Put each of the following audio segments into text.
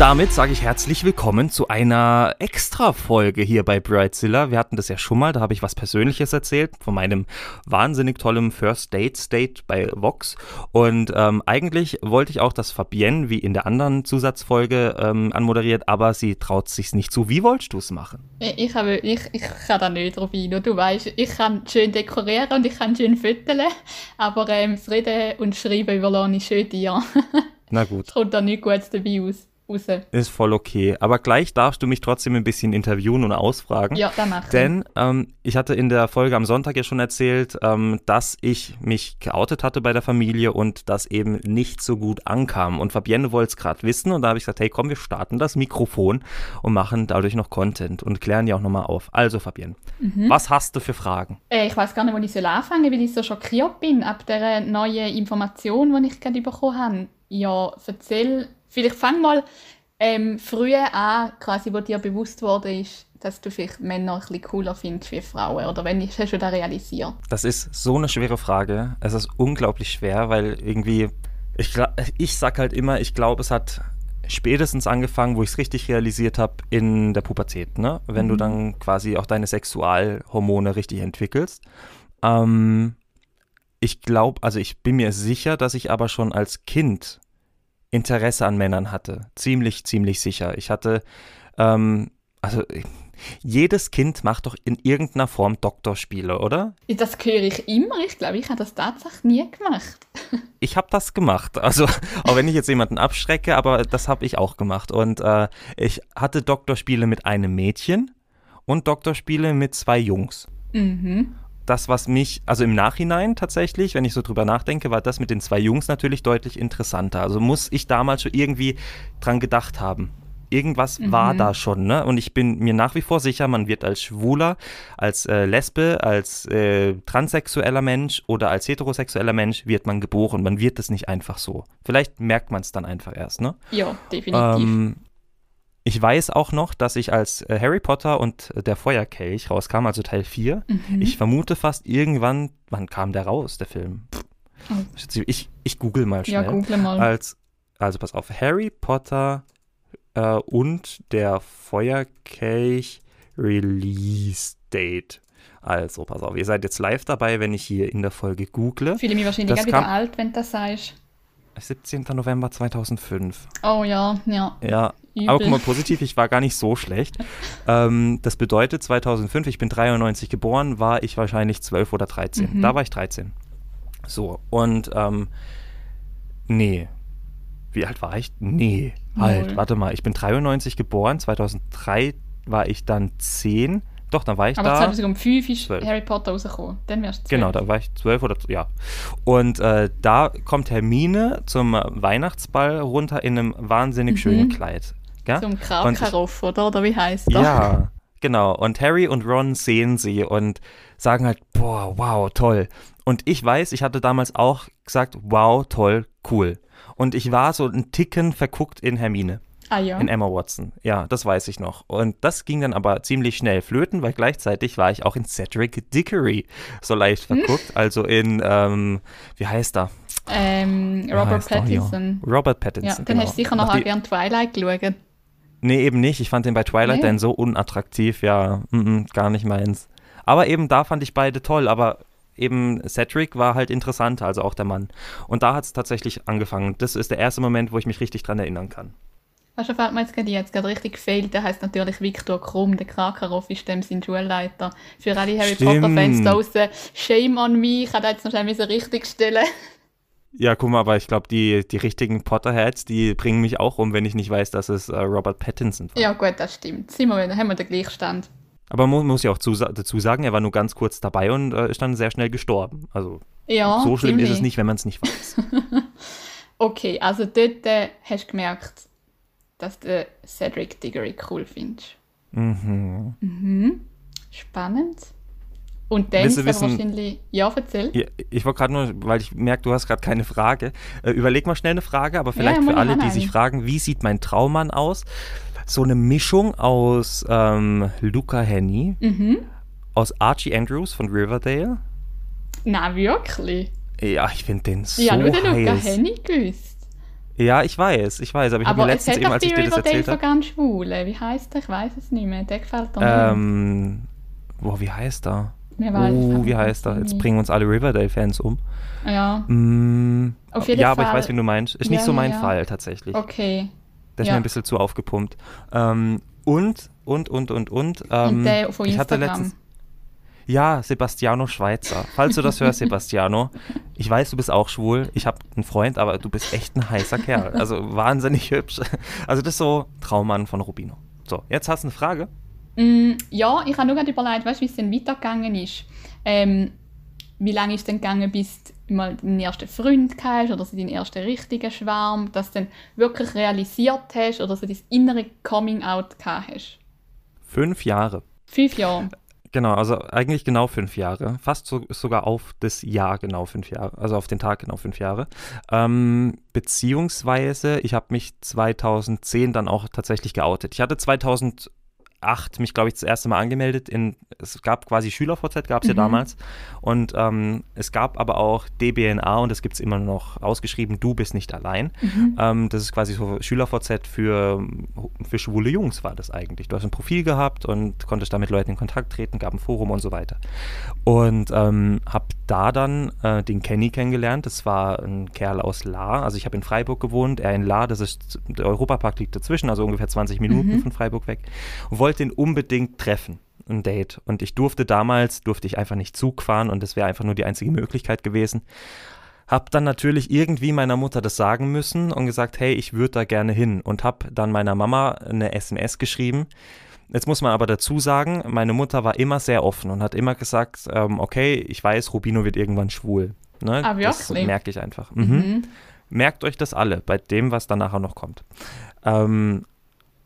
Und damit sage ich herzlich willkommen zu einer Extra-Folge hier bei Brightzilla. Wir hatten das ja schon mal, da habe ich was Persönliches erzählt von meinem wahnsinnig tollen First Date State bei Vox. Und ähm, eigentlich wollte ich auch, dass Fabienne wie in der anderen Zusatzfolge ähm, anmoderiert, aber sie traut sich nicht zu. Wie wolltest du es machen? Ich, habe, ich, ich kann da nicht, Rubino. Du weißt, ich kann schön dekorieren und ich kann schön fütteln, aber ähm, das Reden und Schreiben überlasse ich schön dir. Na gut. Es kommt da nichts Gutes dabei aus raus. Ist voll okay. Aber gleich darfst du mich trotzdem ein bisschen interviewen und ausfragen. Ja, dann mach Denn ähm, ich hatte in der Folge am Sonntag ja schon erzählt, ähm, dass ich mich geoutet hatte bei der Familie und das eben nicht so gut ankam. Und Fabienne wollte es gerade wissen und da habe ich gesagt, hey komm, wir starten das Mikrofon und machen dadurch noch Content und klären die auch nochmal auf. Also Fabienne, mhm. was hast du für Fragen? Äh, ich weiß gar nicht, wo ich anfangen soll, weil ich so schockiert bin ab der neuen Information, die ich gerade bekommen habe. Ja, erzähl Vielleicht fang mal ähm, früher an, quasi, wo dir bewusst wurde ist, dass du vielleicht Männer ein bisschen cooler findest wie Frauen? Oder wenn hast du das realisiert? Das ist so eine schwere Frage. Es ist unglaublich schwer, weil irgendwie, ich, ich sag halt immer, ich glaube, es hat spätestens angefangen, wo ich es richtig realisiert habe, in der Pubertät, ne? Wenn mhm. du dann quasi auch deine Sexualhormone richtig entwickelst. Ähm, ich glaube, also ich bin mir sicher, dass ich aber schon als Kind Interesse an Männern hatte. Ziemlich, ziemlich sicher. Ich hatte, ähm, also jedes Kind macht doch in irgendeiner Form Doktorspiele, oder? Das höre ich immer. Ich glaube, ich habe das tatsächlich nie gemacht. ich habe das gemacht. Also, auch wenn ich jetzt jemanden abschrecke, aber das habe ich auch gemacht. Und äh, ich hatte Doktorspiele mit einem Mädchen und Doktorspiele mit zwei Jungs. Mhm das, was mich, also im Nachhinein tatsächlich, wenn ich so drüber nachdenke, war das mit den zwei Jungs natürlich deutlich interessanter. Also muss ich damals schon irgendwie dran gedacht haben. Irgendwas mhm. war da schon, ne? Und ich bin mir nach wie vor sicher, man wird als Schwuler, als äh, Lesbe, als äh, transsexueller Mensch oder als heterosexueller Mensch wird man geboren. Man wird das nicht einfach so. Vielleicht merkt man es dann einfach erst, ne? Ja, definitiv. Ähm, ich weiß auch noch, dass ich als äh, Harry Potter und der Feuerkelch rauskam, also Teil 4, mhm. ich vermute fast irgendwann, wann kam der raus, der Film? Oh. Ich, ich google mal schnell. Ja, google mal. Als, also pass auf, Harry Potter äh, und der Feuerkelch Release Date. Also, pass auf, ihr seid jetzt live dabei, wenn ich hier in der Folge google. Fühle mich wahrscheinlich das wieder alt, wenn das sagst. 17. November 2005. Oh ja, ja. Ja, Übel. aber guck mal, positiv, ich war gar nicht so schlecht. ähm, das bedeutet, 2005, ich bin 93 geboren, war ich wahrscheinlich 12 oder 13. Mhm. Da war ich 13. So, und ähm, nee. Wie alt war ich? Nee, halt, warte mal, ich bin 93 geboren, 2003 war ich dann 10. Doch, dann war ich Aber da. Aber 2005 ist 12. Harry Potter rausgekommen. Dann wärst du 12. Genau, da war ich 12 oder ja. Und äh, da kommt Hermine zum Weihnachtsball runter in einem wahnsinnig mhm. schönen Kleid. Ja? Zum Krabkaroff, oder? Oder wie heißt das? Ja, genau. Und Harry und Ron sehen sie und sagen halt, boah, wow, toll. Und ich weiß, ich hatte damals auch gesagt, wow, toll, cool. Und ich war so ein Ticken verguckt in Hermine. Ah, ja. In Emma Watson. Ja, das weiß ich noch. Und das ging dann aber ziemlich schnell flöten, weil gleichzeitig war ich auch in Cedric Dickory so leicht verguckt. Hm. Also in, ähm, wie heißt er? Ähm, Robert Pattinson. Robert Pattinson. Ja, dann hast du sicher noch gern Twilight geschaut. Nee, eben nicht. Ich fand den bei Twilight nee. dann so unattraktiv. Ja, mm -mm, gar nicht meins. Aber eben da fand ich beide toll. Aber eben Cedric war halt interessanter, also auch der Mann. Und da hat es tatsächlich angefangen. Das ist der erste Moment, wo ich mich richtig dran erinnern kann. Weißt du, fällt mir jetzt gerade, jetzt gerade richtig gefehlt. Der heißt natürlich Viktor Krumm, der Krakarov ist dem sein Schulleiter. Für alle Harry Potter-Fans da draußen, shame on me, ich kann jetzt noch schnell richtig stellen. Ja, guck mal, aber ich glaube, die, die richtigen Potterheads, die bringen mich auch um, wenn ich nicht weiß, dass es äh, Robert Pattinson war. Ja, gut, das stimmt. Sind wir, haben wir den Gleichstand. Aber man muss ja auch zu, dazu sagen, er war nur ganz kurz dabei und äh, ist dann sehr schnell gestorben. Also ja, so schlimm ziemlich. ist es nicht, wenn man es nicht weiß. okay, also dort äh, hast du gemerkt, dass du Cedric Diggory cool findest. Mhm. Mhm. Spannend. Und dann ist wissen, wahrscheinlich. Ja, erzähl. Ja, ich wollte gerade nur, weil ich merke, du hast gerade keine Frage. Äh, überleg mal schnell eine Frage, aber vielleicht ja, für alle, die sich fragen, wie sieht mein Traummann aus? So eine Mischung aus ähm, Luca Henny, mhm. aus Archie Andrews von Riverdale. Na, wirklich? Ja, ich finde den so Ja, nur den Luca Henny gewusst. Ja, ich weiß, ich weiß, aber ich habe mir letztens eben, als ich dir das erzählt habe... ganz Schwule. Wie heißt der? Ich weiß es nicht mehr. Der gefällt mir ähm, Boah, wie heißt er? Oh, wie heißt er? Jetzt bringen uns alle Riverdale-Fans um. Ja. Mm, Auf jeden ja, Fall. aber ich weiß, wie du meinst. Ist ja, nicht so mein ja. Fall tatsächlich. Okay. Der ist ja. mir ein bisschen zu aufgepumpt. Ähm, und, und, und, und, und. Ähm, und der von Instagram. Ich hatte letztens, ja, Sebastiano Schweizer. Falls du das hörst, Sebastiano, ich weiß, du bist auch schwul. Ich habe einen Freund, aber du bist echt ein heißer Kerl. Also wahnsinnig hübsch. Also das ist so Traummann von Rubino. So, jetzt hast du eine Frage. Mm, ja, ich habe nur gerade überlegt, weißt, wie es denn weitergegangen ist. Ähm, wie lange ist es denn gegangen, bis du mal deinen ersten Freund hast oder so deinen ersten richtigen Schwarm, dass du dann wirklich realisiert hast oder so dein innere Coming-out hast? Fünf Jahre. Fünf Jahre. Genau, also eigentlich genau fünf Jahre. Fast so, sogar auf das Jahr genau fünf Jahre. Also auf den Tag genau fünf Jahre. Ähm, beziehungsweise, ich habe mich 2010 dann auch tatsächlich geoutet. Ich hatte 2000 2008 mich, glaube ich, das erste Mal angemeldet. In, es gab quasi SchülerVZ, gab es mhm. ja damals. Und ähm, es gab aber auch DBNA und das gibt es immer noch ausgeschrieben, du bist nicht allein. Mhm. Ähm, das ist quasi so SchülerVZ für, für schwule Jungs war das eigentlich. Du hast ein Profil gehabt und konntest da mit Leuten in Kontakt treten, gab ein Forum und so weiter. Und ähm, habe da dann äh, den Kenny kennengelernt. Das war ein Kerl aus La. Also ich habe in Freiburg gewohnt, er in La. Das ist, der Europapark liegt dazwischen, also ungefähr 20 Minuten mhm. von Freiburg weg. Und wollte ihn unbedingt treffen, ein Date. Und ich durfte damals, durfte ich einfach nicht Zug fahren und das wäre einfach nur die einzige Möglichkeit gewesen. Hab dann natürlich irgendwie meiner Mutter das sagen müssen und gesagt, hey, ich würde da gerne hin. Und hab dann meiner Mama eine SMS geschrieben. Jetzt muss man aber dazu sagen, meine Mutter war immer sehr offen und hat immer gesagt, ähm, okay, ich weiß, Rubino wird irgendwann schwul. Ne? Ah, das merke ich einfach. Mhm. Mhm. Merkt euch das alle bei dem, was dann nachher noch kommt. Ähm,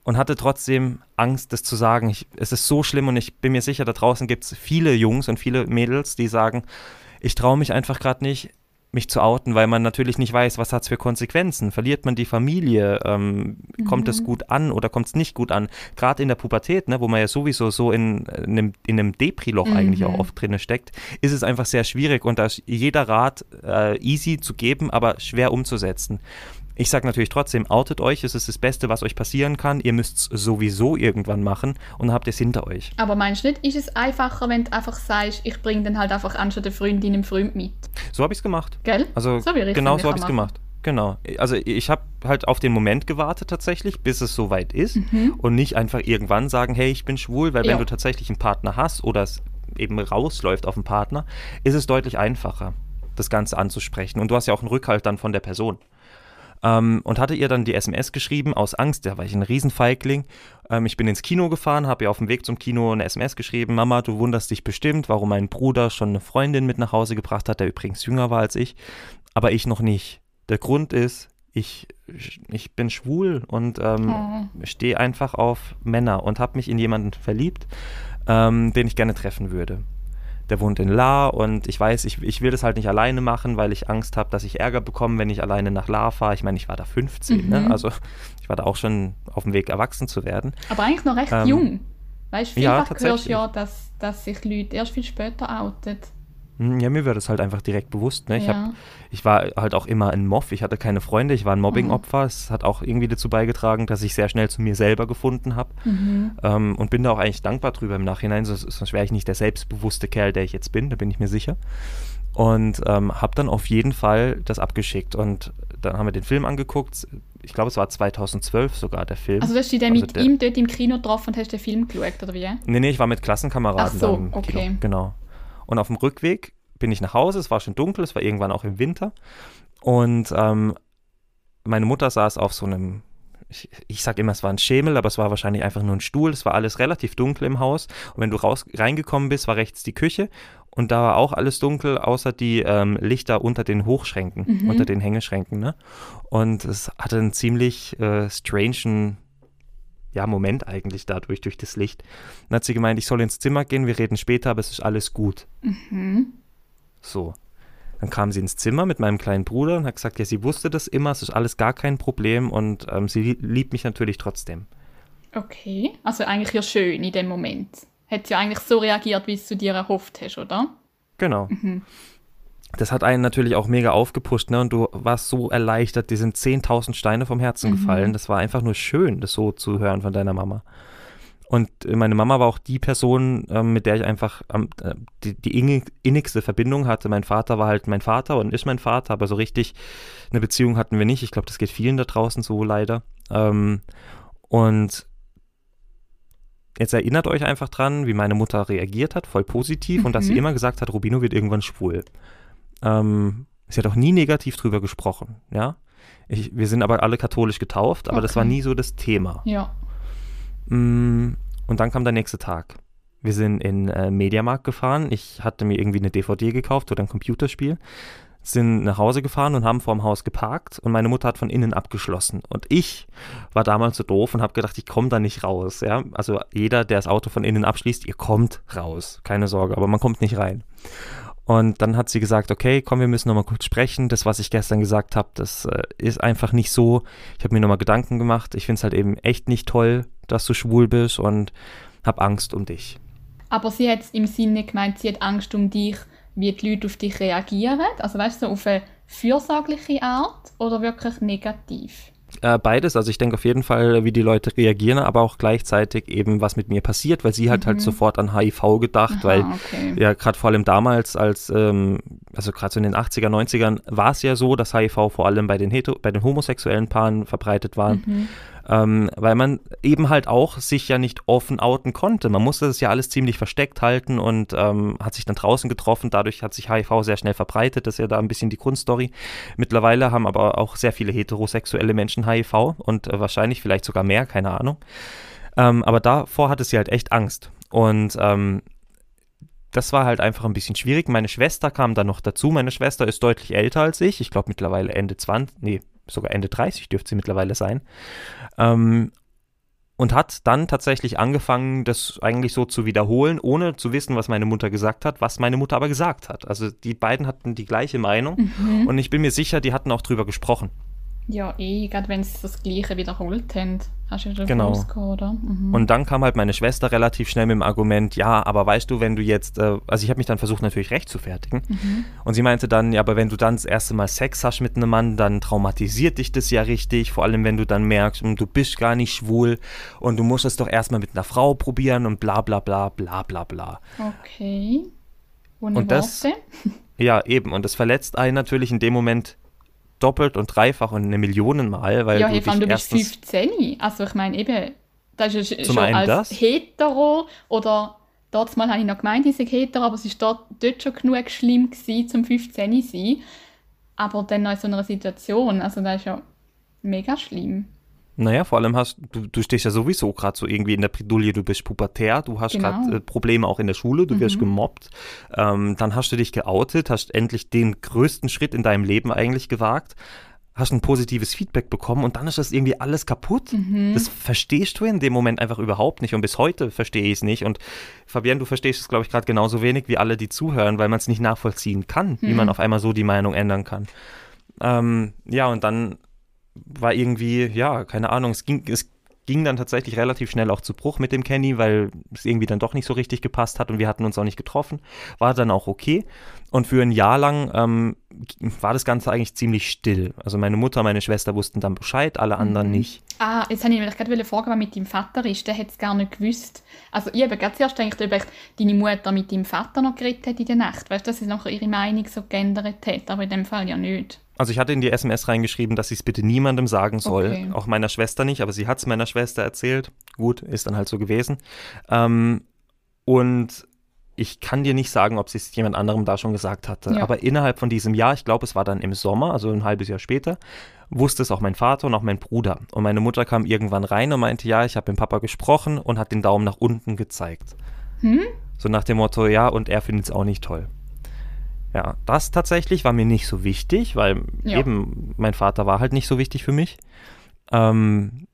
und hatte trotzdem Angst, das zu sagen. Ich, es ist so schlimm und ich bin mir sicher, da draußen gibt es viele Jungs und viele Mädels, die sagen, ich traue mich einfach gerade nicht, mich zu outen, weil man natürlich nicht weiß, was hat es für Konsequenzen. Verliert man die Familie? Ähm, mhm. Kommt es gut an oder kommt es nicht gut an? Gerade in der Pubertät, ne, wo man ja sowieso so in, in einem, in einem Depri-Loch mhm. eigentlich auch oft drin steckt, ist es einfach sehr schwierig und da ist jeder Rat äh, easy zu geben, aber schwer umzusetzen. Ich sage natürlich trotzdem, outet euch, es ist das Beste, was euch passieren kann. Ihr müsst es sowieso irgendwann machen und habt es hinter euch. Aber meinst du nicht, ist es einfacher, wenn du einfach sagst, ich bringe dann halt einfach anstatt der Freundin einen Freund mit? So habe ich es gemacht. Gell? Also so genau so habe ich es gemacht. Genau. Also ich habe halt auf den Moment gewartet tatsächlich, bis es soweit ist mhm. und nicht einfach irgendwann sagen, hey, ich bin schwul, weil ja. wenn du tatsächlich einen Partner hast oder es eben rausläuft auf einen Partner, ist es deutlich einfacher, das Ganze anzusprechen. Und du hast ja auch einen Rückhalt dann von der Person. Ähm, und hatte ihr dann die SMS geschrieben aus Angst, da war ich ein Riesenfeigling. Ähm, ich bin ins Kino gefahren, habe ihr auf dem Weg zum Kino eine SMS geschrieben, Mama, du wunderst dich bestimmt, warum mein Bruder schon eine Freundin mit nach Hause gebracht hat, der übrigens jünger war als ich, aber ich noch nicht. Der Grund ist, ich, ich bin schwul und ähm, oh. stehe einfach auf Männer und habe mich in jemanden verliebt, ähm, den ich gerne treffen würde der wohnt in La und ich weiß, ich, ich will das halt nicht alleine machen, weil ich Angst habe, dass ich Ärger bekomme, wenn ich alleine nach La fahre. Ich meine, ich war da 15, ne? mhm. ne? also ich war da auch schon auf dem Weg, erwachsen zu werden. Aber eigentlich noch recht ähm, jung. Weißt du, vielfach ja, hörst du ja, dass, dass sich Leute erst viel später outet. Hm, ja, mir wird es halt einfach direkt bewusst. Ne? Ich, ja. hab, ich war halt auch immer ein Moff. Ich hatte keine Freunde. Ich war ein Mobbing-Opfer. Mhm. Es hat auch irgendwie dazu beigetragen, dass ich sehr schnell zu mir selber gefunden habe. Mhm. Ähm, und bin da auch eigentlich dankbar drüber im Nachhinein. Sonst, sonst wäre ich nicht der selbstbewusste Kerl, der ich jetzt bin. Da bin ich mir sicher. Und ähm, habe dann auf jeden Fall das abgeschickt. Und dann haben wir den Film angeguckt. Ich glaube, es war 2012 sogar der Film. Also, hast dich dann also mit ihm dort im Kino getroffen und hast den Film geschaut, oder wie? Nee, nee, ich war mit Klassenkameraden Ach so, okay. Kino. Genau. Und auf dem Rückweg bin ich nach Hause, es war schon dunkel, es war irgendwann auch im Winter. Und ähm, meine Mutter saß auf so einem, ich, ich sage immer, es war ein Schemel, aber es war wahrscheinlich einfach nur ein Stuhl. Es war alles relativ dunkel im Haus. Und wenn du raus, reingekommen bist, war rechts die Küche. Und da war auch alles dunkel, außer die ähm, Lichter unter den Hochschränken, mhm. unter den Hängeschränken. Ne? Und es hatte einen ziemlich äh, strangen ja, Moment eigentlich dadurch, durch das Licht. Dann hat sie gemeint, ich soll ins Zimmer gehen, wir reden später, aber es ist alles gut. Mhm. So. Dann kam sie ins Zimmer mit meinem kleinen Bruder und hat gesagt, ja, sie wusste das immer, es ist alles gar kein Problem und ähm, sie liebt mich natürlich trotzdem. Okay, also eigentlich ja schön in dem Moment. Hat sie eigentlich so reagiert, wie du dir erhofft hast, oder? Genau. Mhm. Das hat einen natürlich auch mega aufgepusht, ne? Und du warst so erleichtert, dir sind 10.000 Steine vom Herzen mhm. gefallen. Das war einfach nur schön, das so zu hören von deiner Mama. Und meine Mama war auch die Person, ähm, mit der ich einfach ähm, die, die innigste Verbindung hatte. Mein Vater war halt mein Vater und ist mein Vater, aber so richtig eine Beziehung hatten wir nicht. Ich glaube, das geht vielen da draußen so leider. Ähm, und jetzt erinnert euch einfach dran, wie meine Mutter reagiert hat, voll positiv mhm. und dass sie mhm. immer gesagt hat, Rubino wird irgendwann schwul. Ähm, sie hat auch nie negativ drüber gesprochen, ja. Ich, wir sind aber alle katholisch getauft, aber okay. das war nie so das Thema. Ja. Mm, und dann kam der nächste Tag. Wir sind in äh, Mediamarkt gefahren. Ich hatte mir irgendwie eine DVD gekauft oder ein Computerspiel. Sind nach Hause gefahren und haben vorm Haus geparkt und meine Mutter hat von innen abgeschlossen. Und ich war damals so doof und habe gedacht, ich komme da nicht raus. Ja? Also jeder, der das Auto von innen abschließt, ihr kommt raus. Keine Sorge, aber man kommt nicht rein. Und dann hat sie gesagt, okay, komm, wir müssen nochmal kurz sprechen. Das, was ich gestern gesagt habe, das äh, ist einfach nicht so. Ich habe mir nochmal Gedanken gemacht. Ich finde es halt eben echt nicht toll, dass du schwul bist und habe Angst um dich. Aber sie hat im Sinne gemeint, sie hat Angst um dich, wie die Leute auf dich reagieren. Also weißt du, auf eine fürsorgliche Art oder wirklich negativ? Äh, beides. Also ich denke auf jeden Fall, wie die Leute reagieren, aber auch gleichzeitig eben, was mit mir passiert, weil sie hat halt mhm. halt sofort an HIV gedacht, Aha, weil okay. ja gerade vor allem damals, als, ähm, also gerade so in den 80er, 90ern, war es ja so, dass HIV vor allem bei den, Heter bei den homosexuellen Paaren verbreitet war. Mhm. Ähm, weil man eben halt auch sich ja nicht offen outen konnte. Man musste das ja alles ziemlich versteckt halten und ähm, hat sich dann draußen getroffen. Dadurch hat sich HIV sehr schnell verbreitet. Das ist ja da ein bisschen die Grundstory. Mittlerweile haben aber auch sehr viele heterosexuelle Menschen HIV und äh, wahrscheinlich vielleicht sogar mehr, keine Ahnung. Ähm, aber davor hatte sie halt echt Angst. Und ähm, das war halt einfach ein bisschen schwierig. Meine Schwester kam dann noch dazu. Meine Schwester ist deutlich älter als ich. Ich glaube mittlerweile Ende 20, nee, sogar Ende 30 dürfte sie mittlerweile sein. Ähm, und hat dann tatsächlich angefangen, das eigentlich so zu wiederholen, ohne zu wissen, was meine Mutter gesagt hat, was meine Mutter aber gesagt hat. Also die beiden hatten die gleiche Meinung mhm. und ich bin mir sicher, die hatten auch drüber gesprochen. Ja, eh, gerade wenn sie das Gleiche wiederholt haben. Hast du ja genau. Rausgekommen, oder? Mhm. Und dann kam halt meine Schwester relativ schnell mit dem Argument, ja, aber weißt du, wenn du jetzt, äh, also ich habe mich dann versucht natürlich recht zu fertigen. Mhm. Und sie meinte dann, ja, aber wenn du dann das erste Mal Sex hast mit einem Mann, dann traumatisiert dich das ja richtig, vor allem wenn du dann merkst, hm, du bist gar nicht schwul und du musst es doch erstmal mit einer Frau probieren und bla bla bla bla bla bla. Okay. Ohne und das, ja, eben, und das verletzt einen natürlich in dem Moment doppelt und dreifach und eine Million Mal, weil ja, du, hey, dich du bist 15. Also ich meine eben, das ist Zum schon als das? hetero oder dort mal habe ich noch gemeint, ich hetero, aber es ist dort, dort schon genug schlimm gewesen, zum 15 zu sein. Aber dann noch in so einer Situation, also das ist ja mega schlimm. Naja, vor allem hast du, du stehst ja sowieso gerade so irgendwie in der Bredouille, du bist pubertär, du hast genau. gerade äh, Probleme auch in der Schule, du mhm. wirst gemobbt. Ähm, dann hast du dich geoutet, hast endlich den größten Schritt in deinem Leben eigentlich gewagt, hast ein positives Feedback bekommen und dann ist das irgendwie alles kaputt. Mhm. Das verstehst du in dem Moment einfach überhaupt nicht und bis heute verstehe ich es nicht. Und Fabienne, du verstehst es, glaube ich, gerade genauso wenig wie alle, die zuhören, weil man es nicht nachvollziehen kann, mhm. wie man auf einmal so die Meinung ändern kann. Ähm, ja, und dann war irgendwie, ja, keine Ahnung, es ging, es ging dann tatsächlich relativ schnell auch zu Bruch mit dem Kenny, weil es irgendwie dann doch nicht so richtig gepasst hat und wir hatten uns auch nicht getroffen. War dann auch okay. Und für ein Jahr lang ähm, war das Ganze eigentlich ziemlich still. Also meine Mutter, meine Schwester wussten dann Bescheid, alle anderen mhm. nicht. Ah, jetzt habe ich mich gerade fragen, was mit deinem Vater ist. Der hat es gar nicht gewusst. Also ich habe gerade zuerst gedacht, ob deine Mutter mit deinem Vater noch geredet hat in der Nacht. Weißt du, dass sie noch ihre Meinung so geändert hat, aber in dem Fall ja nicht. Also ich hatte in die SMS reingeschrieben, dass ich es bitte niemandem sagen soll. Okay. Auch meiner Schwester nicht, aber sie hat es meiner Schwester erzählt. Gut, ist dann halt so gewesen. Ähm, und ich kann dir nicht sagen, ob sie es jemand anderem da schon gesagt hatte. Ja. Aber innerhalb von diesem Jahr, ich glaube, es war dann im Sommer, also ein halbes Jahr später, wusste es auch mein Vater und auch mein Bruder. Und meine Mutter kam irgendwann rein und meinte, ja, ich habe mit Papa gesprochen und hat den Daumen nach unten gezeigt. Hm? So nach dem Motto, ja, und er findet es auch nicht toll. Ja, das tatsächlich war mir nicht so wichtig, weil ja. eben mein Vater war halt nicht so wichtig für mich. Ähm,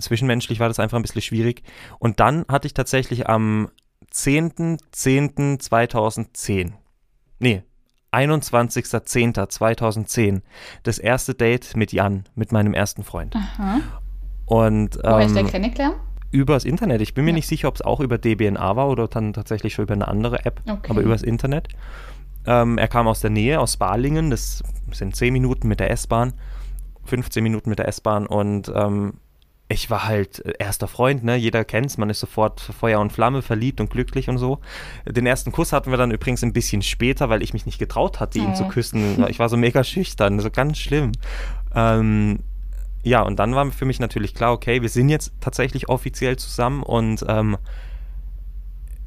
zwischenmenschlich war das einfach ein bisschen schwierig. Und dann hatte ich tatsächlich am 10.10.2010, nee, 21.10.2010 das erste Date mit Jan, mit meinem ersten Freund. Aha. Und, Wo hast du den ähm, kennengelernt? Übers Internet. Ich bin mir ja. nicht sicher, ob es auch über DBNA war oder dann tatsächlich schon über eine andere App, okay. aber übers Internet. Ähm, er kam aus der Nähe, aus Balingen, das sind 10 Minuten mit der S-Bahn, 15 Minuten mit der S-Bahn und ähm, ich war halt erster Freund, ne? Jeder kennt's, man ist sofort Feuer und Flamme, verliebt und glücklich und so. Den ersten Kuss hatten wir dann übrigens ein bisschen später, weil ich mich nicht getraut hatte, ihn oh. zu küssen. Ich war so mega schüchtern, so ganz schlimm. Ähm, ja, und dann war für mich natürlich klar, okay, wir sind jetzt tatsächlich offiziell zusammen und ähm,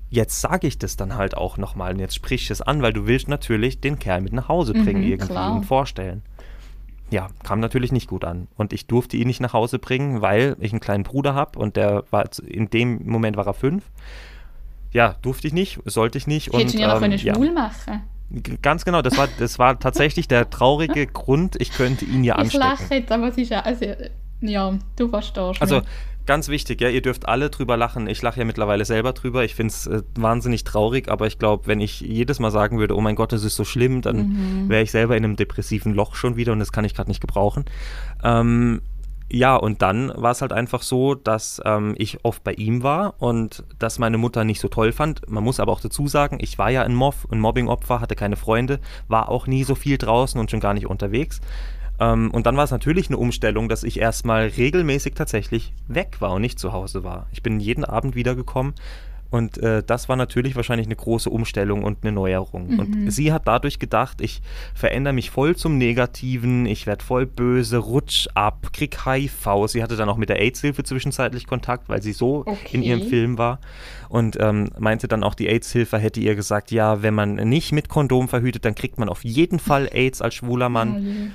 jetzt sage ich das dann halt auch nochmal und jetzt sprich ich es an, weil du willst natürlich den Kerl mit nach Hause bringen mhm, irgendwie klar. und vorstellen. Ja, kam natürlich nicht gut an. Und ich durfte ihn nicht nach Hause bringen, weil ich einen kleinen Bruder habe und der war in dem Moment war er fünf. Ja, durfte ich nicht, sollte ich nicht. Hättest du ja noch ähm, eine Schwul ja. machen. Ganz genau, das war, das war tatsächlich der traurige Grund, ich könnte ihn ja anstecken. Ich lache jetzt, aber es ist ja, also, ja, du verstehst. Also, ganz wichtig, ja, ihr dürft alle drüber lachen. Ich lache ja mittlerweile selber drüber. Ich finde es äh, wahnsinnig traurig, aber ich glaube, wenn ich jedes Mal sagen würde, oh mein Gott, das ist so schlimm, dann mhm. wäre ich selber in einem depressiven Loch schon wieder und das kann ich gerade nicht gebrauchen. Ähm, ja, und dann war es halt einfach so, dass ähm, ich oft bei ihm war und das meine Mutter nicht so toll fand. Man muss aber auch dazu sagen, ich war ja ein Mob, ein Mobbing-Opfer, hatte keine Freunde, war auch nie so viel draußen und schon gar nicht unterwegs. Ähm, und dann war es natürlich eine Umstellung, dass ich erstmal regelmäßig tatsächlich weg war und nicht zu Hause war. Ich bin jeden Abend wiedergekommen und äh, das war natürlich wahrscheinlich eine große Umstellung und eine Neuerung. Mhm. Und sie hat dadurch gedacht, ich verändere mich voll zum Negativen, ich werde voll böse, rutsch ab, krieg HIV. Sie hatte dann auch mit der AIDS-Hilfe zwischenzeitlich Kontakt, weil sie so okay. in ihrem Film war. Und ähm, meinte dann auch, die AIDS-Hilfe hätte ihr gesagt, ja, wenn man nicht mit Kondom verhütet, dann kriegt man auf jeden Fall AIDS als schwuler Mann. Mhm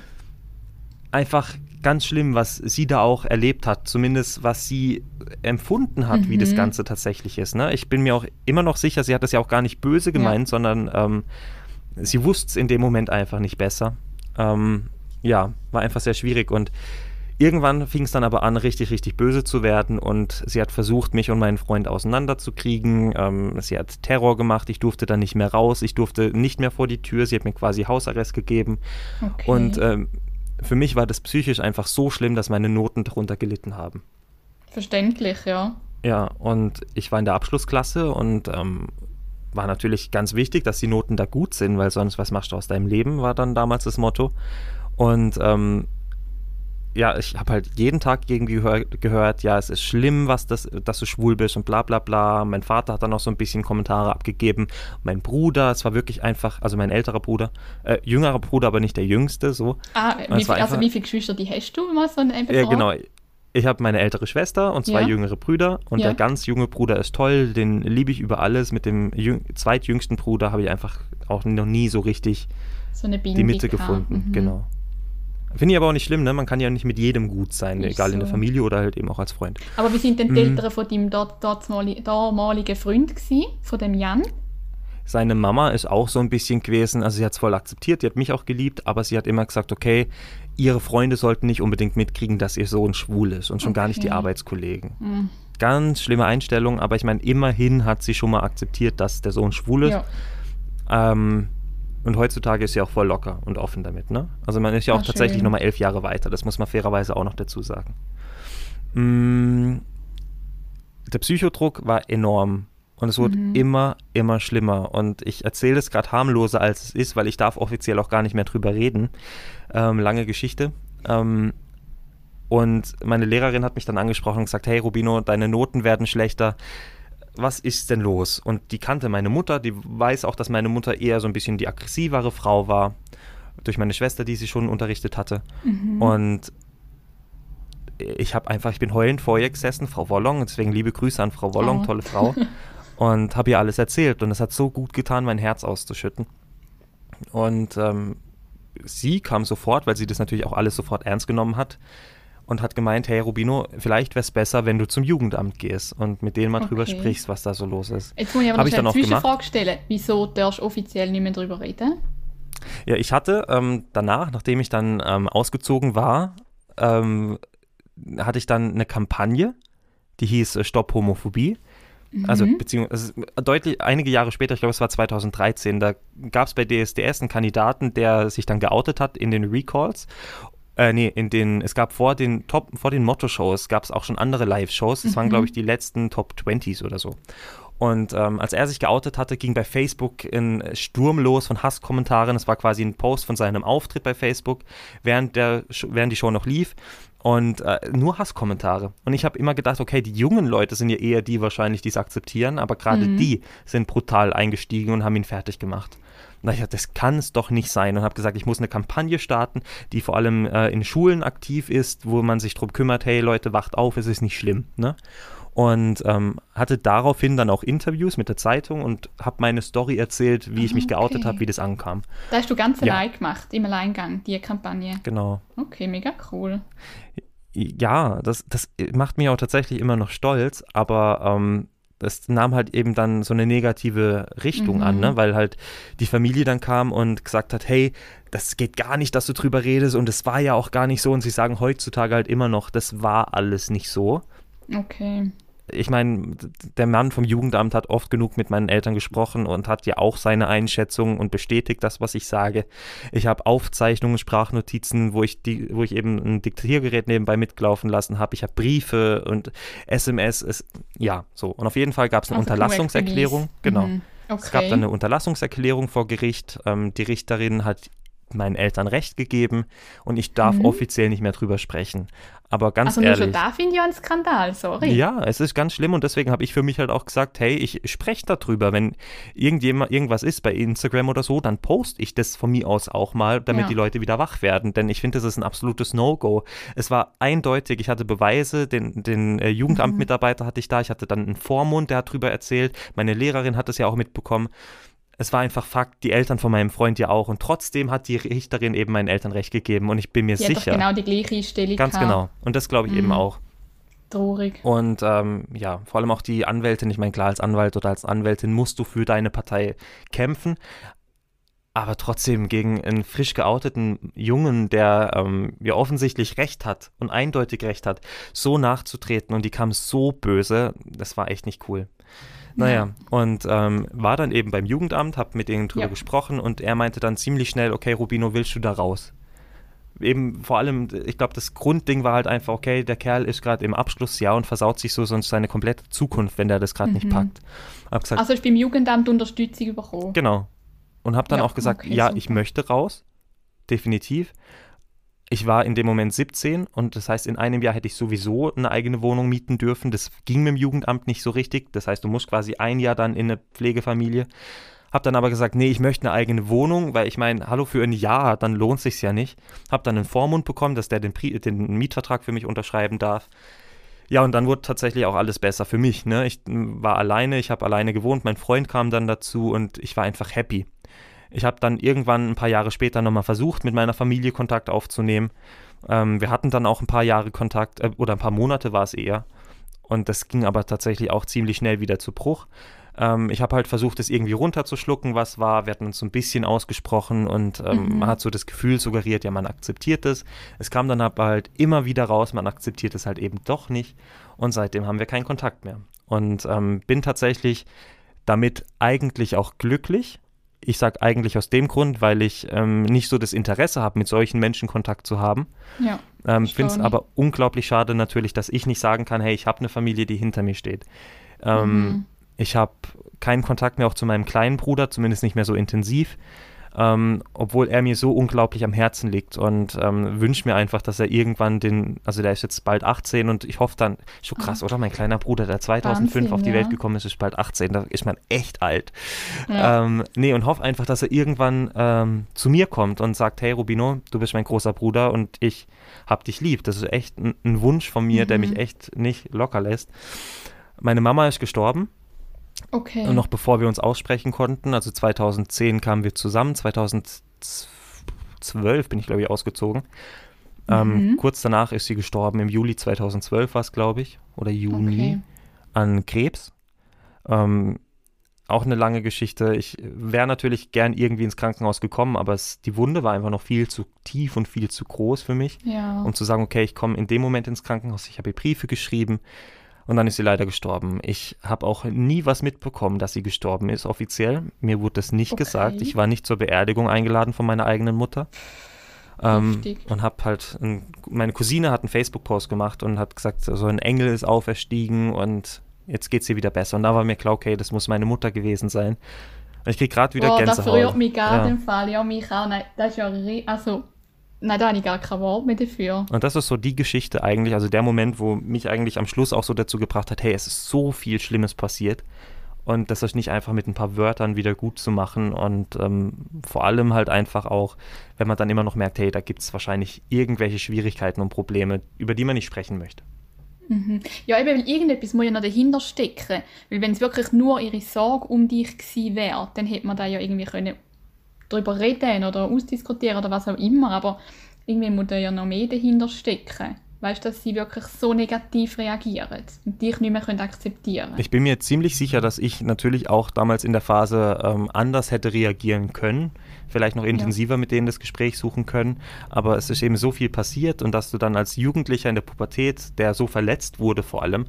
einfach ganz schlimm, was sie da auch erlebt hat, zumindest was sie empfunden hat, mhm. wie das mhm. Ganze tatsächlich ist. Ne? Ich bin mir auch immer noch sicher, sie hat das ja auch gar nicht böse gemeint, ja. sondern ähm, sie wusste es in dem Moment einfach nicht besser. Ähm, ja, war einfach sehr schwierig und irgendwann fing es dann aber an, richtig, richtig böse zu werden und sie hat versucht, mich und meinen Freund auseinanderzukriegen. Ähm, sie hat Terror gemacht, ich durfte dann nicht mehr raus, ich durfte nicht mehr vor die Tür, sie hat mir quasi Hausarrest gegeben okay. und ähm, für mich war das psychisch einfach so schlimm, dass meine Noten darunter gelitten haben. Verständlich, ja. Ja, und ich war in der Abschlussklasse und ähm, war natürlich ganz wichtig, dass die Noten da gut sind, weil sonst was machst du aus deinem Leben, war dann damals das Motto. Und ähm, ja, ich habe halt jeden Tag irgendwie gehör, gehört, ja, es ist schlimm, was das, dass du schwul bist und bla bla bla. Mein Vater hat dann auch so ein bisschen Kommentare abgegeben. Mein Bruder, es war wirklich einfach, also mein älterer Bruder, äh, jüngerer Bruder, aber nicht der jüngste, so. Ah, wie viel, also wie viele Geschwister die hast du? Mal so eine ja, genau. Ich habe meine ältere Schwester und zwei ja. jüngere Brüder und ja. der ganz junge Bruder ist toll, den liebe ich über alles. Mit dem zweitjüngsten Bruder habe ich einfach auch noch nie so richtig so die Mitte gefunden. Mhm. Genau. Finde ich aber auch nicht schlimm, ne? Man kann ja nicht mit jedem gut sein, ist egal so. in der Familie oder halt eben auch als Freund. Aber wie sind denn die mhm. Eltern von deinem dort, damaligen Freund gewesen, von dem Jan? Seine Mama ist auch so ein bisschen gewesen, also sie hat es voll akzeptiert, die hat mich auch geliebt, aber sie hat immer gesagt, okay, ihre Freunde sollten nicht unbedingt mitkriegen, dass ihr Sohn schwul ist und schon okay. gar nicht die Arbeitskollegen. Mhm. Ganz schlimme Einstellung, aber ich meine, immerhin hat sie schon mal akzeptiert, dass der Sohn schwul ist. Ja. Ähm, und heutzutage ist sie auch voll locker und offen damit, ne? Also man ist ja auch Ach, tatsächlich nochmal elf Jahre weiter, das muss man fairerweise auch noch dazu sagen. Mm, der Psychodruck war enorm und es wurde mhm. immer, immer schlimmer. Und ich erzähle es gerade harmloser, als es ist, weil ich darf offiziell auch gar nicht mehr drüber reden. Ähm, lange Geschichte. Ähm, und meine Lehrerin hat mich dann angesprochen und gesagt, hey Rubino, deine Noten werden schlechter was ist denn los? Und die kannte meine Mutter, die weiß auch, dass meine Mutter eher so ein bisschen die aggressivere Frau war, durch meine Schwester, die sie schon unterrichtet hatte. Mhm. Und ich habe einfach, ich bin heulend vor ihr gesessen, Frau Wollong, deswegen liebe Grüße an Frau Wollong, oh. tolle Frau, und habe ihr alles erzählt. Und es hat so gut getan, mein Herz auszuschütten. Und ähm, sie kam sofort, weil sie das natürlich auch alles sofort ernst genommen hat, und hat gemeint, hey Rubino, vielleicht wäre es besser, wenn du zum Jugendamt gehst und mit denen mal okay. drüber sprichst, was da so los ist. Jetzt muss ich aber Hab noch eine Zwischenfrage stellen. Wieso darfst du offiziell nicht mehr drüber reden? Ja, ich hatte ähm, danach, nachdem ich dann ähm, ausgezogen war, ähm, hatte ich dann eine Kampagne die hieß äh, Stopp Homophobie. Also mhm. beziehungsweise deutlich einige Jahre später, ich glaube es war 2013, da gab es bei DSDS einen Kandidaten, der sich dann geoutet hat in den Recalls äh, nee, in den, es gab vor den Top, vor den Motto-Shows gab es auch schon andere Live-Shows. Das mhm. waren, glaube ich, die letzten Top 20s oder so. Und ähm, als er sich geoutet hatte, ging bei Facebook ein Sturm los von Hasskommentaren. Es war quasi ein Post von seinem Auftritt bei Facebook, während, der, während die Show noch lief. Und äh, nur Hasskommentare. Und ich habe immer gedacht, okay, die jungen Leute sind ja eher die wahrscheinlich, die es akzeptieren, aber gerade mhm. die sind brutal eingestiegen und haben ihn fertig gemacht. Und ich dachte, das kann es doch nicht sein und habe gesagt, ich muss eine Kampagne starten, die vor allem äh, in Schulen aktiv ist, wo man sich darum kümmert, hey Leute, wacht auf, es ist nicht schlimm. Ne? Und ähm, hatte daraufhin dann auch Interviews mit der Zeitung und habe meine Story erzählt, wie ich mich geoutet okay. habe, wie das ankam. Da hast du ganz allein ja. gemacht, im Alleingang, die Kampagne. Genau. Okay, mega cool. Ja, das, das macht mich auch tatsächlich immer noch stolz, aber ähm, das nahm halt eben dann so eine negative Richtung mhm. an, ne? Mhm. weil halt die Familie dann kam und gesagt hat, hey, das geht gar nicht, dass du drüber redest und es war ja auch gar nicht so und sie sagen heutzutage halt immer noch, das war alles nicht so. Okay ich meine, der Mann vom Jugendamt hat oft genug mit meinen Eltern gesprochen und hat ja auch seine Einschätzung und bestätigt das, was ich sage. Ich habe Aufzeichnungen, Sprachnotizen, wo ich die, wo ich eben ein Diktiergerät nebenbei mitlaufen lassen habe. Ich habe Briefe und SMS. Es, ja, so. Und auf jeden Fall gab es eine also Unterlassungserklärung. Genau. Mhm. Okay. Es gab dann eine Unterlassungserklärung vor Gericht. Ähm, die Richterin hat meinen Eltern recht gegeben und ich darf mhm. offiziell nicht mehr drüber sprechen. Aber ganz also ehrlich. Also da finde ich ja ein Skandal, sorry. Ja, es ist ganz schlimm und deswegen habe ich für mich halt auch gesagt, hey, ich spreche darüber. Wenn irgendjemand irgendwas ist bei Instagram oder so, dann poste ich das von mir aus auch mal, damit ja. die Leute wieder wach werden. Denn ich finde, das ist ein absolutes No-Go. Es war eindeutig, ich hatte Beweise, den, den äh, Jugendamtmitarbeiter hatte ich da, ich hatte dann einen Vormund, der hat drüber erzählt, meine Lehrerin hat es ja auch mitbekommen es war einfach Fakt, die Eltern von meinem Freund ja auch. Und trotzdem hat die Richterin eben meinen Eltern recht gegeben. Und ich bin mir die sicher. Hat genau die gleiche Stellung. Ganz genau. Und das glaube ich mhm. eben auch. Traurig. Und ähm, ja, vor allem auch die Anwältin. Ich meine, klar, als Anwalt oder als Anwältin musst du für deine Partei kämpfen. Aber trotzdem gegen einen frisch geouteten Jungen, der ähm, ja offensichtlich recht hat und eindeutig recht hat, so nachzutreten und die kam so böse, das war echt nicht cool. Naja, und ähm, war dann eben beim Jugendamt, hab mit denen drüber ja. gesprochen und er meinte dann ziemlich schnell, okay, Rubino, willst du da raus? Eben vor allem, ich glaube, das Grundding war halt einfach, okay, der Kerl ist gerade im Abschlussjahr und versaut sich so sonst seine komplette Zukunft, wenn der das gerade mhm. nicht packt. Hab gesagt, also ich bin im Jugendamt Unterstützung bekommen. Genau. Und habe dann ja, auch gesagt, okay, ja, super. ich möchte raus, definitiv ich war in dem Moment 17 und das heißt, in einem Jahr hätte ich sowieso eine eigene Wohnung mieten dürfen. Das ging mit dem Jugendamt nicht so richtig. Das heißt, du musst quasi ein Jahr dann in eine Pflegefamilie. Hab dann aber gesagt, nee, ich möchte eine eigene Wohnung, weil ich meine, hallo, für ein Jahr, dann lohnt sich's ja nicht. Hab dann einen Vormund bekommen, dass der den, den Mietvertrag für mich unterschreiben darf. Ja, und dann wurde tatsächlich auch alles besser für mich. Ne? Ich war alleine, ich habe alleine gewohnt, mein Freund kam dann dazu und ich war einfach happy. Ich habe dann irgendwann ein paar Jahre später nochmal versucht, mit meiner Familie Kontakt aufzunehmen. Ähm, wir hatten dann auch ein paar Jahre Kontakt, äh, oder ein paar Monate war es eher. Und das ging aber tatsächlich auch ziemlich schnell wieder zu Bruch. Ähm, ich habe halt versucht, das irgendwie runterzuschlucken, was war. Wir hatten uns so ein bisschen ausgesprochen und ähm, mhm. man hat so das Gefühl suggeriert, ja, man akzeptiert es. Es kam dann aber halt immer wieder raus, man akzeptiert es halt eben doch nicht. Und seitdem haben wir keinen Kontakt mehr. Und ähm, bin tatsächlich damit eigentlich auch glücklich, ich sage eigentlich aus dem Grund, weil ich ähm, nicht so das Interesse habe, mit solchen Menschen Kontakt zu haben. Ja. Ähm, Finde es aber unglaublich schade natürlich, dass ich nicht sagen kann, hey, ich habe eine Familie, die hinter mir steht. Ähm, mhm. Ich habe keinen Kontakt mehr auch zu meinem kleinen Bruder, zumindest nicht mehr so intensiv ähm, obwohl er mir so unglaublich am Herzen liegt und ähm, wünsche mir einfach, dass er irgendwann den, also der ist jetzt bald 18 und ich hoffe dann, schon krass, oder? Mein kleiner Bruder, der 2005 Wahnsinn, auf die ja. Welt gekommen ist, ist bald 18, da ist man echt alt. Ja. Ähm, nee, und hoffe einfach, dass er irgendwann ähm, zu mir kommt und sagt, hey Rubino, du bist mein großer Bruder und ich hab dich lieb. Das ist echt ein, ein Wunsch von mir, mhm. der mich echt nicht locker lässt. Meine Mama ist gestorben Okay. Und noch bevor wir uns aussprechen konnten, also 2010 kamen wir zusammen, 2012 bin ich, glaube ich, ausgezogen. Ähm, mhm. kurz danach ist sie gestorben, im Juli 2012 war es, glaube ich, oder Juni, okay. an Krebs. Ähm, auch eine lange Geschichte. Ich wäre natürlich gern irgendwie ins Krankenhaus gekommen, aber es, die Wunde war einfach noch viel zu tief und viel zu groß für mich, ja. um zu sagen, okay, ich komme in dem Moment ins Krankenhaus. Ich habe Briefe geschrieben, Und dann ist sie leider gestorben. Ich habe auch nie was mitbekommen, dass sie gestorben ist, offiziell. Mir wurde das nicht okay. gesagt. Ich war nicht zur Beerdigung eingeladen von meiner eigenen Mutter. Ähm, und habe halt, ein, meine Cousine hat einen Facebook-Post gemacht und hat gesagt, so ein Engel ist auferstiegen und jetzt geht es ihr wieder besser. Und da war mir klar, okay, das muss meine Mutter gewesen sein. Und ich kriege gerade wieder oh, Gänsehaut. Das berührt mich gar ja. im Fall. Ja, mich auch. Nein, das ist ja, also Nein, da habe ich gar kein Wort mehr dafür. Und das ist so die Geschichte eigentlich, also der Moment, wo mich eigentlich am Schluss auch so dazu gebracht hat, hey, es ist so viel Schlimmes passiert. Und das ist nicht einfach mit ein paar Wörtern wieder gut zu machen. Und ähm, vor allem halt einfach auch, wenn man dann immer noch merkt, hey, da gibt es wahrscheinlich irgendwelche Schwierigkeiten und Probleme, über die man nicht sprechen möchte. Mhm. Ja, eben, weil irgendetwas muss ja noch dahinter stecken. Weil wenn es wirklich nur ihre Sorge um dich gewesen wäre, dann hätte man da ja irgendwie können darüber reden oder ausdiskutieren oder was auch immer, aber irgendwie muss da ja noch mehr dahinter stecken. Weißt du, dass sie wirklich so negativ reagieren und dich nicht mehr können akzeptieren Ich bin mir ziemlich sicher, dass ich natürlich auch damals in der Phase ähm, anders hätte reagieren können, vielleicht noch intensiver ja. mit denen das Gespräch suchen können, aber es ist eben so viel passiert und dass du dann als Jugendlicher in der Pubertät, der so verletzt wurde vor allem,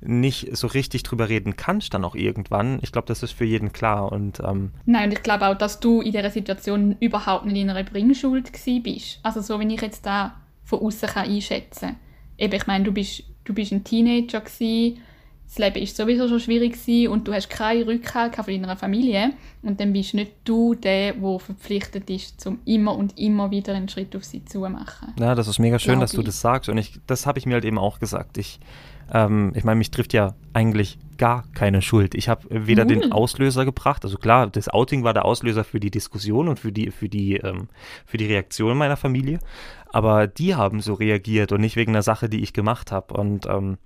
nicht so richtig drüber reden kannst dann auch irgendwann. Ich glaube, das ist für jeden klar. Und, ähm Nein, und ich glaube auch, dass du in dieser Situation überhaupt nicht in einer Bringschuld bist. Also so, wenn ich jetzt da von außen einschätzen kann. Eben, ich meine, du bist, du bist ein Teenager gewesen, das Leben ist sowieso schon schwierig gewesen und du hast keine Rückhalt von deiner Familie und dann bist nicht du der, der verpflichtet ist, zum immer und immer wieder einen Schritt auf sie zu machen. Ja, das ist mega schön, dass du das sagst und ich, das habe ich mir halt eben auch gesagt. Ich ähm, ich meine, mich trifft ja eigentlich gar keine Schuld. Ich habe weder mhm. den Auslöser gebracht, also klar, das Outing war der Auslöser für die Diskussion und für die, für die, ähm, für die Reaktion meiner Familie, aber die haben so reagiert und nicht wegen einer Sache, die ich gemacht habe. Und ähm,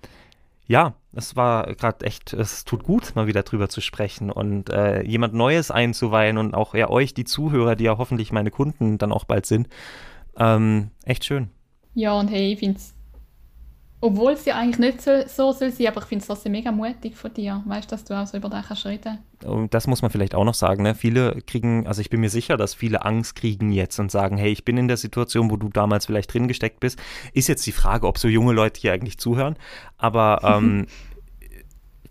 ja, es war gerade echt, es tut gut, mal wieder drüber zu sprechen und äh, jemand Neues einzuweihen und auch ja euch, die Zuhörer, die ja hoffentlich meine Kunden dann auch bald sind. Ähm, echt schön. Ja, und hey, ich finde es obwohl es ja eigentlich nicht so, so soll sein, aber ich finde es trotzdem mega mutig von dir, weißt du, dass du auch so über das kannst reden Und das muss man vielleicht auch noch sagen, ne? Viele kriegen, also ich bin mir sicher, dass viele Angst kriegen jetzt und sagen, hey, ich bin in der Situation, wo du damals vielleicht drin gesteckt bist. Ist jetzt die Frage, ob so junge Leute hier eigentlich zuhören, aber ähm,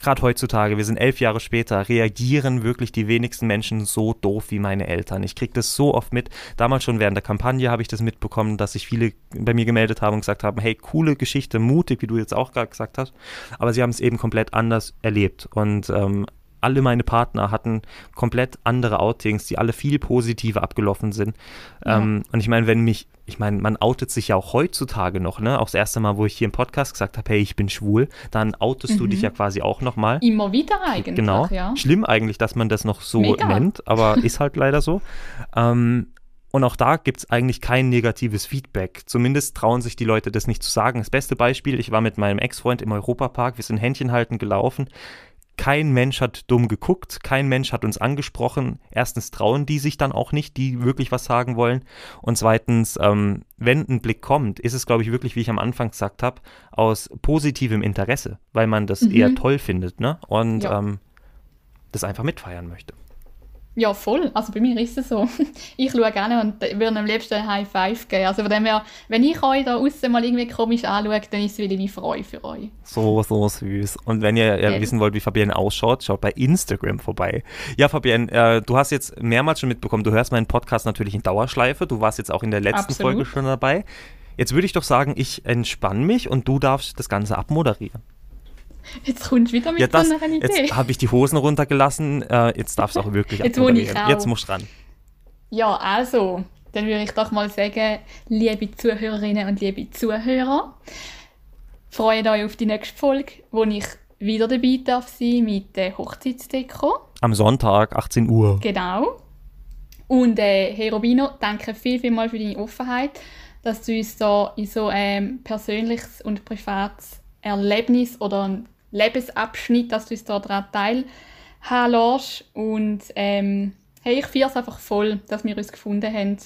gerade heutzutage, wir sind elf Jahre später, reagieren wirklich die wenigsten Menschen so doof wie meine Eltern. Ich kriege das so oft mit. Damals schon während der Kampagne habe ich das mitbekommen, dass sich viele bei mir gemeldet haben und gesagt haben, hey, coole Geschichte, mutig, wie du jetzt auch gerade gesagt hast. Aber sie haben es eben komplett anders erlebt. Und ähm, alle meine Partner hatten komplett andere Outings, die alle viel positiver abgelaufen sind. Ja. Ähm, und ich meine, wenn mich, ich meine, man outet sich ja auch heutzutage noch, ne? Auch das erste Mal, wo ich hier im Podcast gesagt habe, hey, ich bin schwul, dann outest mhm. du dich mhm. ja quasi auch nochmal. Immer wieder eigentlich. Genau. Ja. Schlimm eigentlich, dass man das noch so Mega. nennt, aber ist halt leider so. Ähm, und auch da gibt es eigentlich kein negatives Feedback. Zumindest trauen sich die Leute das nicht zu sagen. Das beste Beispiel, ich war mit meinem Ex-Freund im Europapark, wir sind Händchen halten gelaufen kein Mensch hat dumm geguckt, kein Mensch hat uns angesprochen. Erstens trauen die sich dann auch nicht, die wirklich was sagen wollen. Und zweitens, ähm, wenn ein Blick kommt, ist es, glaube ich, wirklich, wie ich am Anfang gesagt habe, aus positivem Interesse, weil man das mhm. eher toll findet ne? und ja. ähm, das einfach mitfeiern möchte. Ja, voll. Also bei mir ist es so. Ich schaue gerne und würde am liebsten High Five geben. Also von dem her, wenn ich euch da außen mal irgendwie komisch anschaue, dann ist es wieder eine Freude für euch. So, so süß. Und wenn ihr ja, wissen wollt, wie Fabienne ausschaut, schaut bei Instagram vorbei. Ja, Fabienne, äh, du hast jetzt mehrmals schon mitbekommen, du hörst meinen Podcast natürlich in Dauerschleife. Du warst jetzt auch in der letzten Absolut. Folge schon dabei. Jetzt würde ich doch sagen, ich entspanne mich und du darfst das Ganze abmoderieren. Jetzt kommst du wieder mit ja, das, so einer Idee. Jetzt habe ich die Hosen runtergelassen. Äh, jetzt darfst du auch wirklich Jetzt wohne ich auch. Jetzt musst du ran. Ja, also, dann würde ich doch mal sagen, liebe Zuhörerinnen und liebe Zuhörer, freut euch auf die nächste Folge, wo ich wieder dabei darf sein mit der Hochzeitsdeko. Am Sonntag, 18 Uhr. Genau. Und äh, hey Robino, danke viel, viel mal für deine Offenheit, dass du uns da in so ähm, persönliches und privates Erlebnis oder ein Lebensabschnitt, dass du uns daran teilhaben lässt. Und ähm, hey, ich feiere es einfach voll, dass wir uns gefunden haben.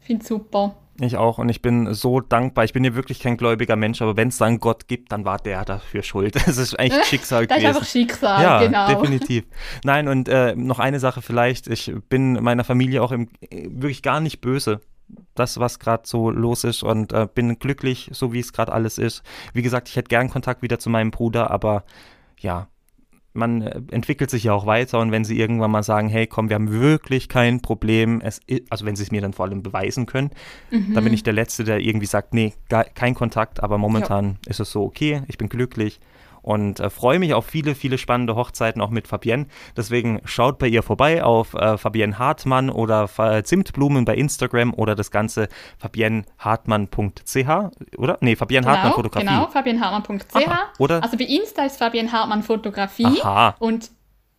Ich finde es super. Ich auch und ich bin so dankbar. Ich bin ja wirklich kein gläubiger Mensch, aber wenn es dann Gott gibt, dann war der dafür schuld. Das ist echt Schicksal das gewesen. Das ist einfach Schicksal, ja, genau. definitiv. Nein, und äh, noch eine Sache vielleicht. Ich bin meiner Familie auch im, wirklich gar nicht böse das, was gerade so los ist und äh, bin glücklich, so wie es gerade alles ist. Wie gesagt, ich hätte gern Kontakt wieder zu meinem Bruder, aber ja, man äh, entwickelt sich ja auch weiter und wenn sie irgendwann mal sagen, hey, komm, wir haben wirklich kein Problem, es, also wenn sie es mir dann vor allem beweisen können, mhm. dann bin ich der Letzte, der irgendwie sagt, nee, gar, kein Kontakt, aber momentan ja. ist es so okay, ich bin glücklich und äh, freue mich auf viele, viele spannende Hochzeiten auch mit Fabienne. Deswegen schaut bei ihr vorbei auf äh, Fabienne Hartmann oder äh, Zimtblumen bei Instagram oder das Ganze fabienhartmann.ch oder? Nee, Fabienne genau, Hartmann Fotografie. Genau, fabienhartmann.ch. Oder? Also bei Insta ist Fabienne Hartmann Fotografie Aha. und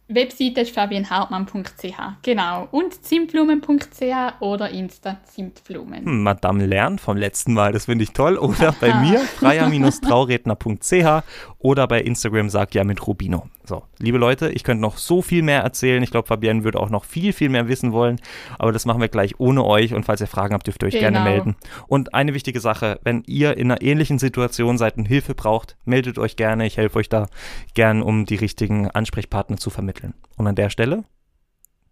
Webseite ist fabienhartmann.ch. Genau. Und zimtblumen.ch oder Insta Zimtblumen. Hm, Madame lernt vom letzten Mal, das finde ich toll. Oder bei mir, freier-trauredner.ch oder bei Instagram sagt ja mit Rubino. So, liebe Leute, ich könnte noch so viel mehr erzählen. Ich glaube, Fabienne würde auch noch viel, viel mehr wissen wollen. Aber das machen wir gleich ohne euch. Und falls ihr Fragen habt, dürft ihr euch genau. gerne melden. Und eine wichtige Sache, wenn ihr in einer ähnlichen Situation seid und Hilfe braucht, meldet euch gerne. Ich helfe euch da gern, um die richtigen Ansprechpartner zu vermitteln. Und an der Stelle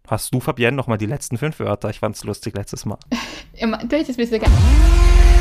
hast du, Fabienne, nochmal die letzten fünf Wörter. Ich fand es lustig letztes Mal. du hättest es gerne.